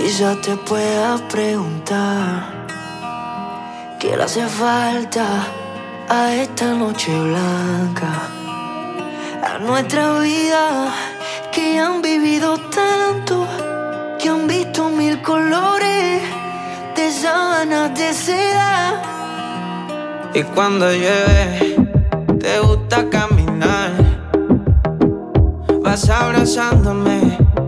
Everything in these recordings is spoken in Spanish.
Quizá te pueda preguntar qué le hace falta a esta noche blanca, a nuestra vida que han vivido tanto, que han visto mil colores de sábanas de seda. Y cuando llueve, te gusta caminar, vas abrazándome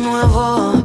Nuevo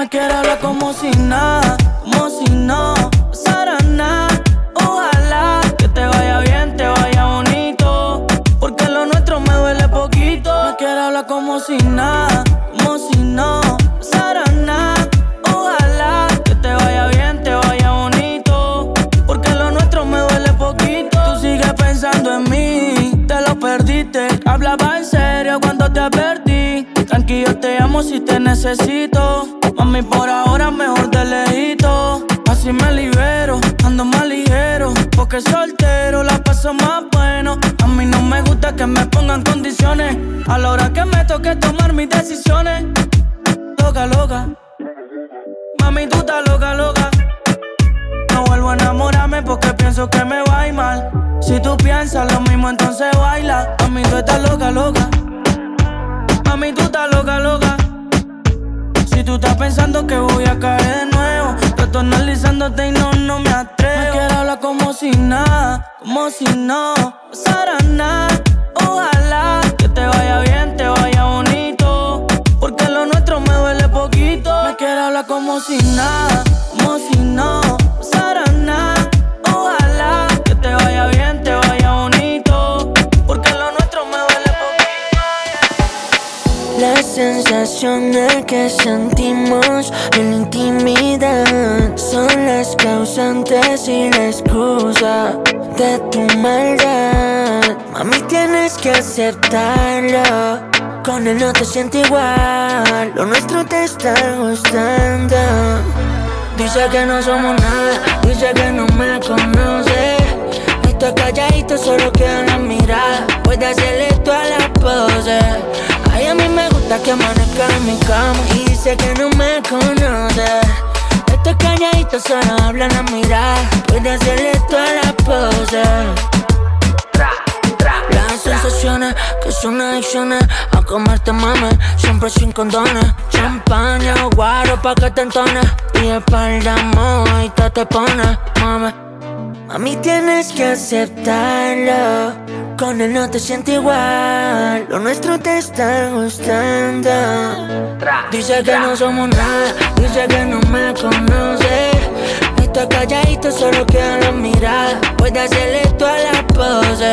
me quieres hablar como si nada, como si no pasara nada. Ojalá que te vaya bien, te vaya bonito. Porque lo nuestro me duele poquito. Me quiere hablar como si nada, como si no pasara nada. Ojalá que te vaya bien, te vaya bonito. Porque lo nuestro me duele poquito. Tú sigues pensando en mí, te lo perdiste. Hablaba en serio cuando te perdí. Tranquilo, te amo si te necesito. Mami, por ahora mejor de lejito. Así me libero, ando más ligero. Porque soltero la paso más bueno. A mí no me gusta que me pongan condiciones. A la hora que me toque tomar mis decisiones. Loca, loca. Mami, tú estás loca, loca. No vuelvo a enamorarme porque pienso que me va a ir mal. Si tú piensas lo mismo, entonces baila. Mami, tú estás loca, loca. Mami, tú estás loca. Tú estás pensando que voy a caer de nuevo, yo estoy analizándote y no, no me atrevo. Me quiero hablar como si nada, como si no pasara nada. Ojalá que te vaya bien, te vaya bonito. Porque lo nuestro me duele poquito. Me quiero hablar como si nada, como si no sensaciones que sentimos en la intimidad son las causantes y la excusa de tu maldad. Mami, tienes que aceptarlo. Con él no te sientes igual. Lo nuestro te está gustando. Dice que no somos nada, dice que no me conoce. Estoy calladito, solo queda la mirada. Puede hacerle toda la pose. Ay, a mí me gusta que amanezca en mi cama. Y dice que no me conoce. Estoy calladito, solo habla la mirada. Puede hacerle toda la pose. Las sensaciones que son adicciones a comerte mames, siempre sin condones. Champaña o guaro pa' que te entones. Y espalda moja y te te pones, mami. Mami, tienes que aceptarlo. Con él no te sientes igual. Lo nuestro te está gustando. Dice que no somos nada. Dice que no me conoce. Estoy calladito, solo queda la mirada. Puede hacerle toda la pose.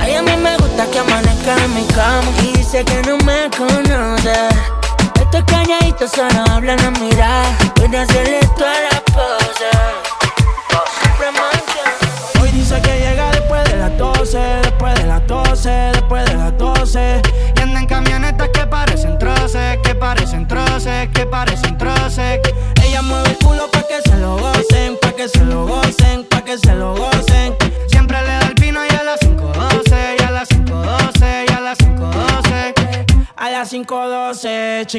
Ay, a mí me gusta que amanezca en mi cama. Y dice que no me conoce. Estoy calladito, solo habla la mirada. Puede hacerle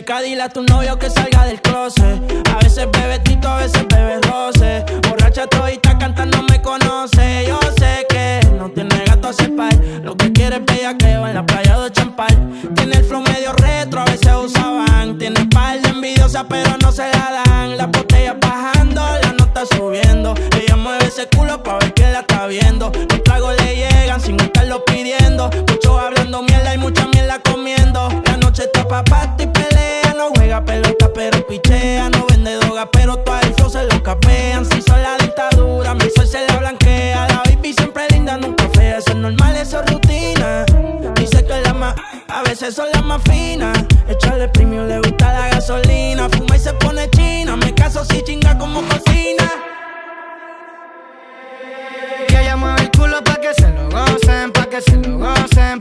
5.12, chica, dile a tu novio que salga del closet. A veces bebe tito, a veces bebe roce. Borracha todita cantando me conoce. Yo sé que no tiene gato a par. Lo que quiere es bellaqueo en la playa de Champal. Tiene el flow medio retro, a veces usaban. Tiene par de envidiosa, pero no se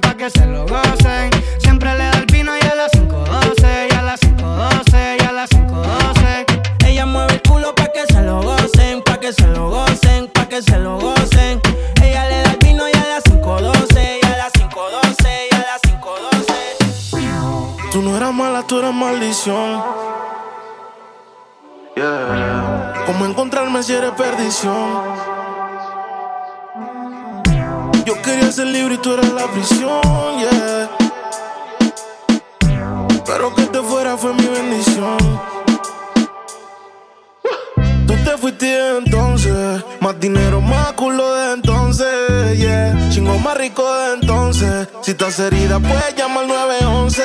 pa' que se lo gocen. Quería ser libre y tú eras la prisión, yeah. Pero que te fuera fue mi bendición. Tú te fuiste entonces, más dinero, más culo de entonces, yeah. Chingo más rico de entonces. Si estás herida, puedes llamar al 911,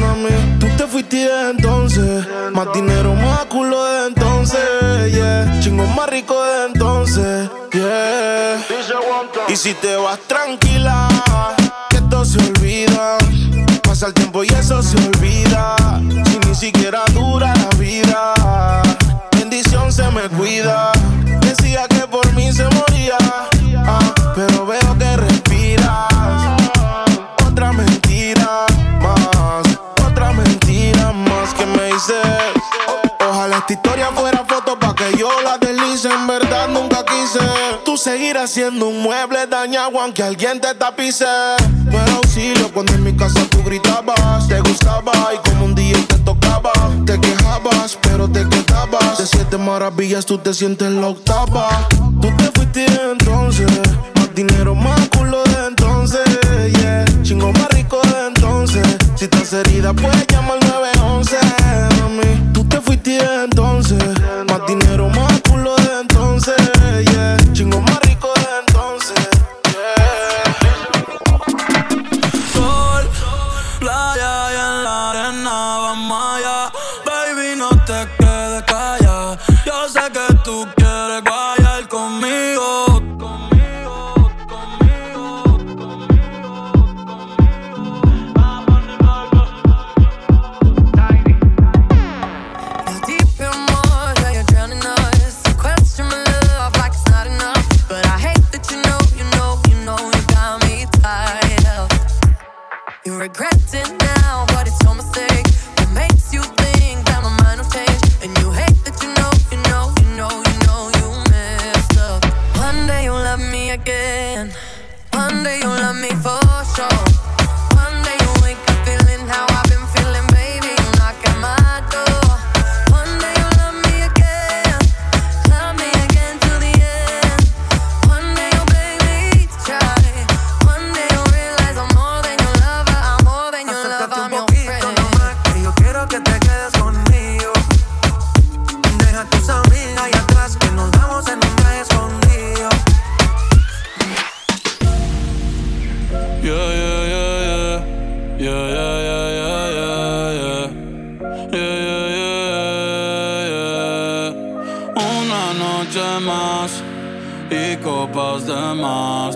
mami. Tú te fuiste entonces, más dinero, más culo de entonces, yeah. Chingo más rico de entonces. Y si te vas tranquila, que esto se olvida. Pasa el tiempo y eso se olvida. Si ni siquiera dura la vida bendición se me cuida. Decía que por mí se moría, ah, pero veo que respiras. Otra mentira más, otra mentira más que me dices. Ojalá esta historia fuera foto pa' que yo la En verdad nunca quise. Tú seguirás siendo un mueble dañado aunque alguien te tapice. No era auxilio cuando en mi casa tú gritabas. Te gustaba y como un día te tocaba. Te quejabas, pero te quedabas. De siete maravillas tú te sientes la octava. Tú te fuiste entonces. Más dinero, más culo de entonces. Yeah. Chingo más rico de entonces. Si estás herida, puedes llamar al 911. Mami. Tú te fuiste entonces. Más dinero,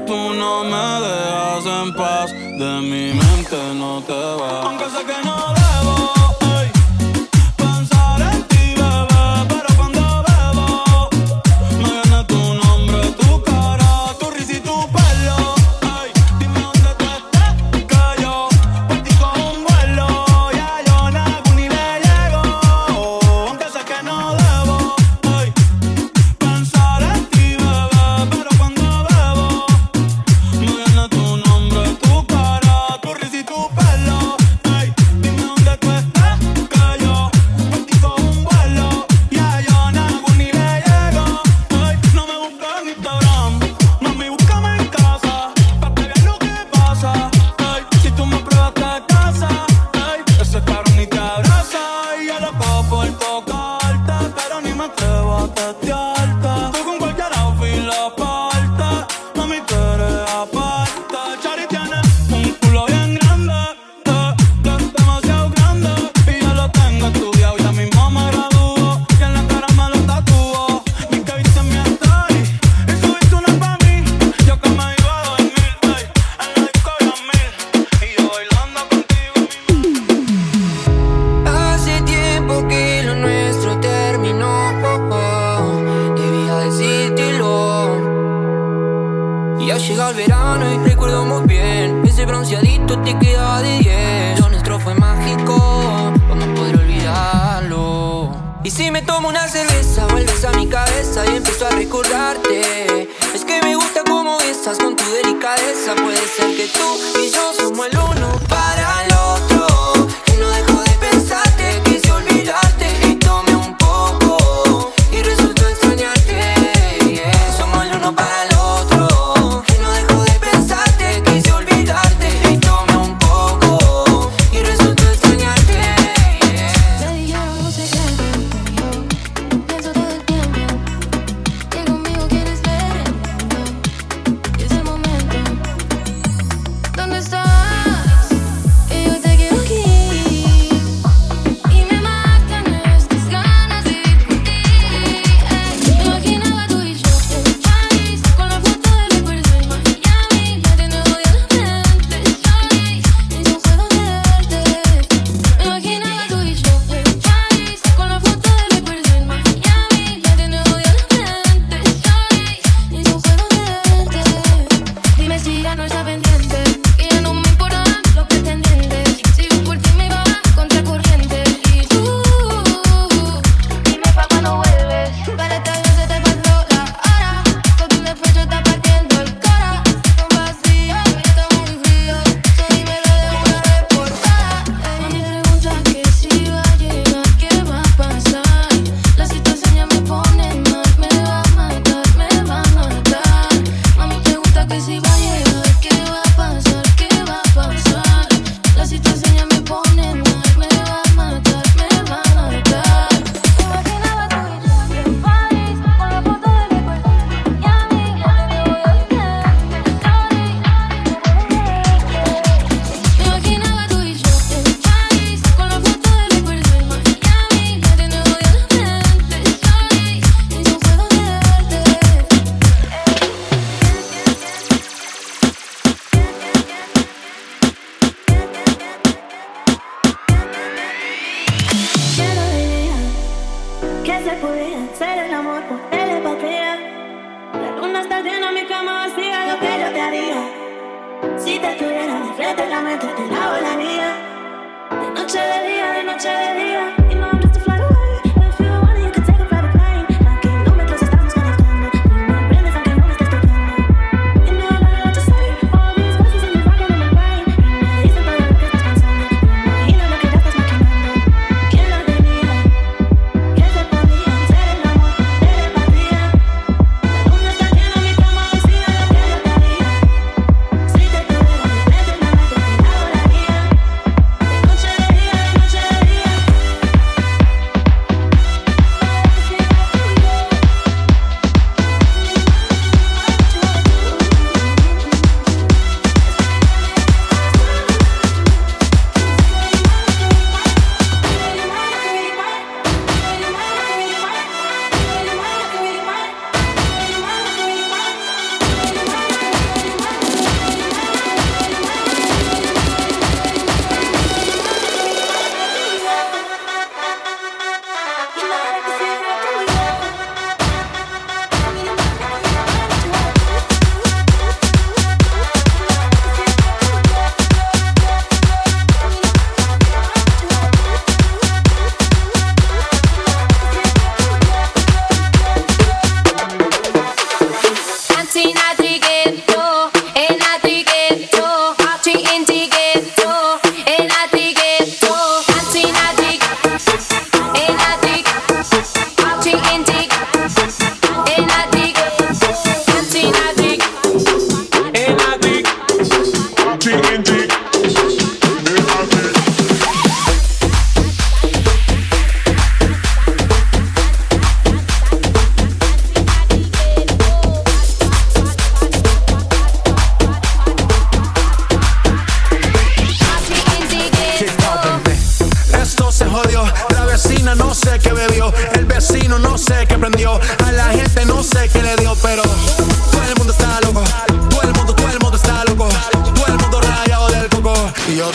Tú no me dejas en paz, de mi mente no te vas. Aunque sé que no debo.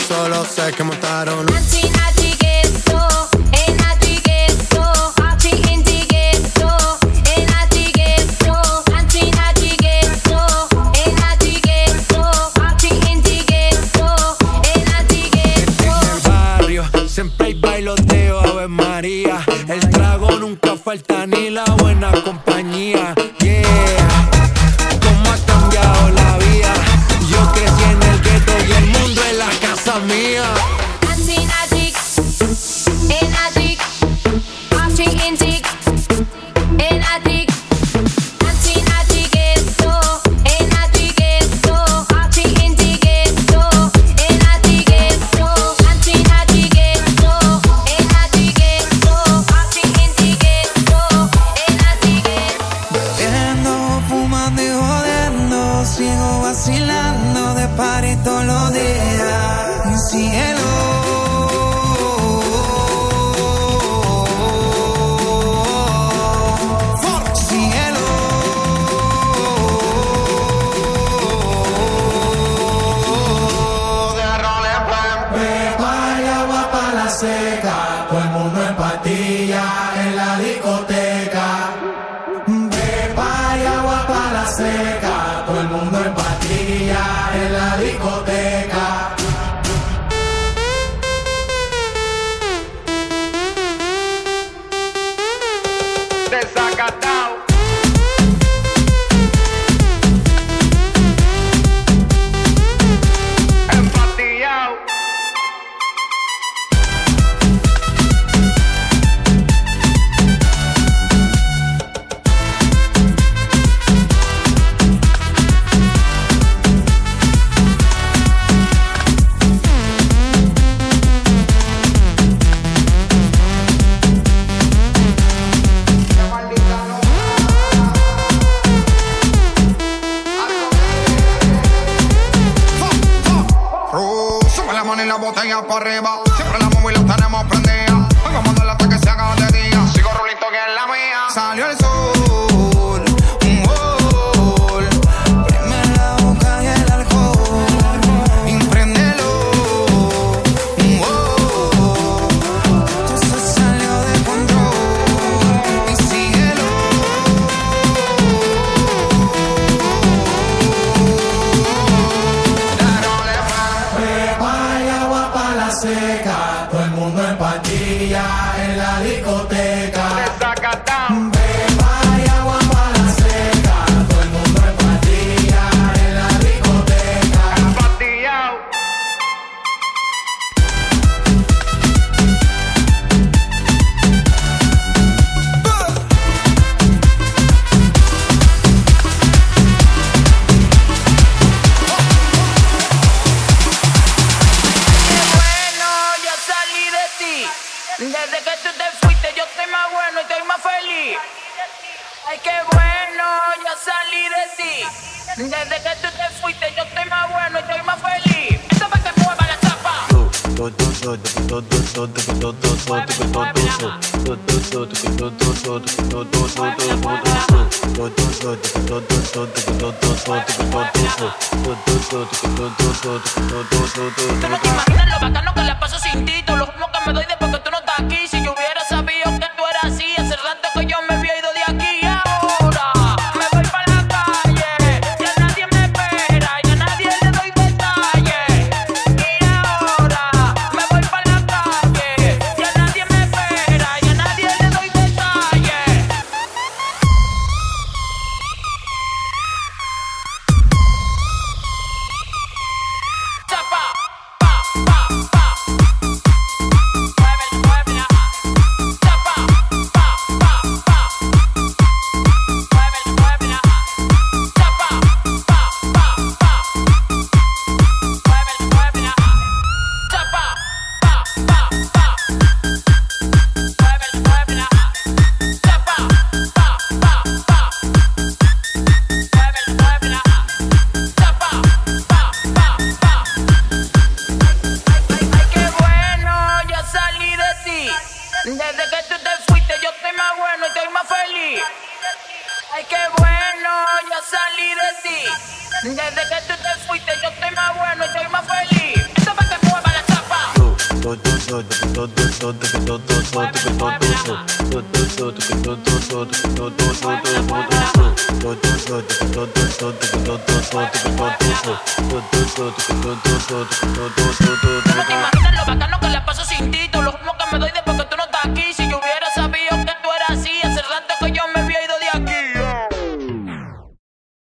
Solo sé que montaron. big seca, todo el mundo en patilla en la discoteca. Pepa y agua para la seca, todo el mundo en patilla en la discoteca. Ay, qué bueno, yo salí de ti. Desde que tú te fuiste, yo estoy más bueno, estoy más feliz. Eso para que mueva la tapa. Tú no te imaginas lo bacano que la paso sin ti, tú lo que me doy de porque tú no Tú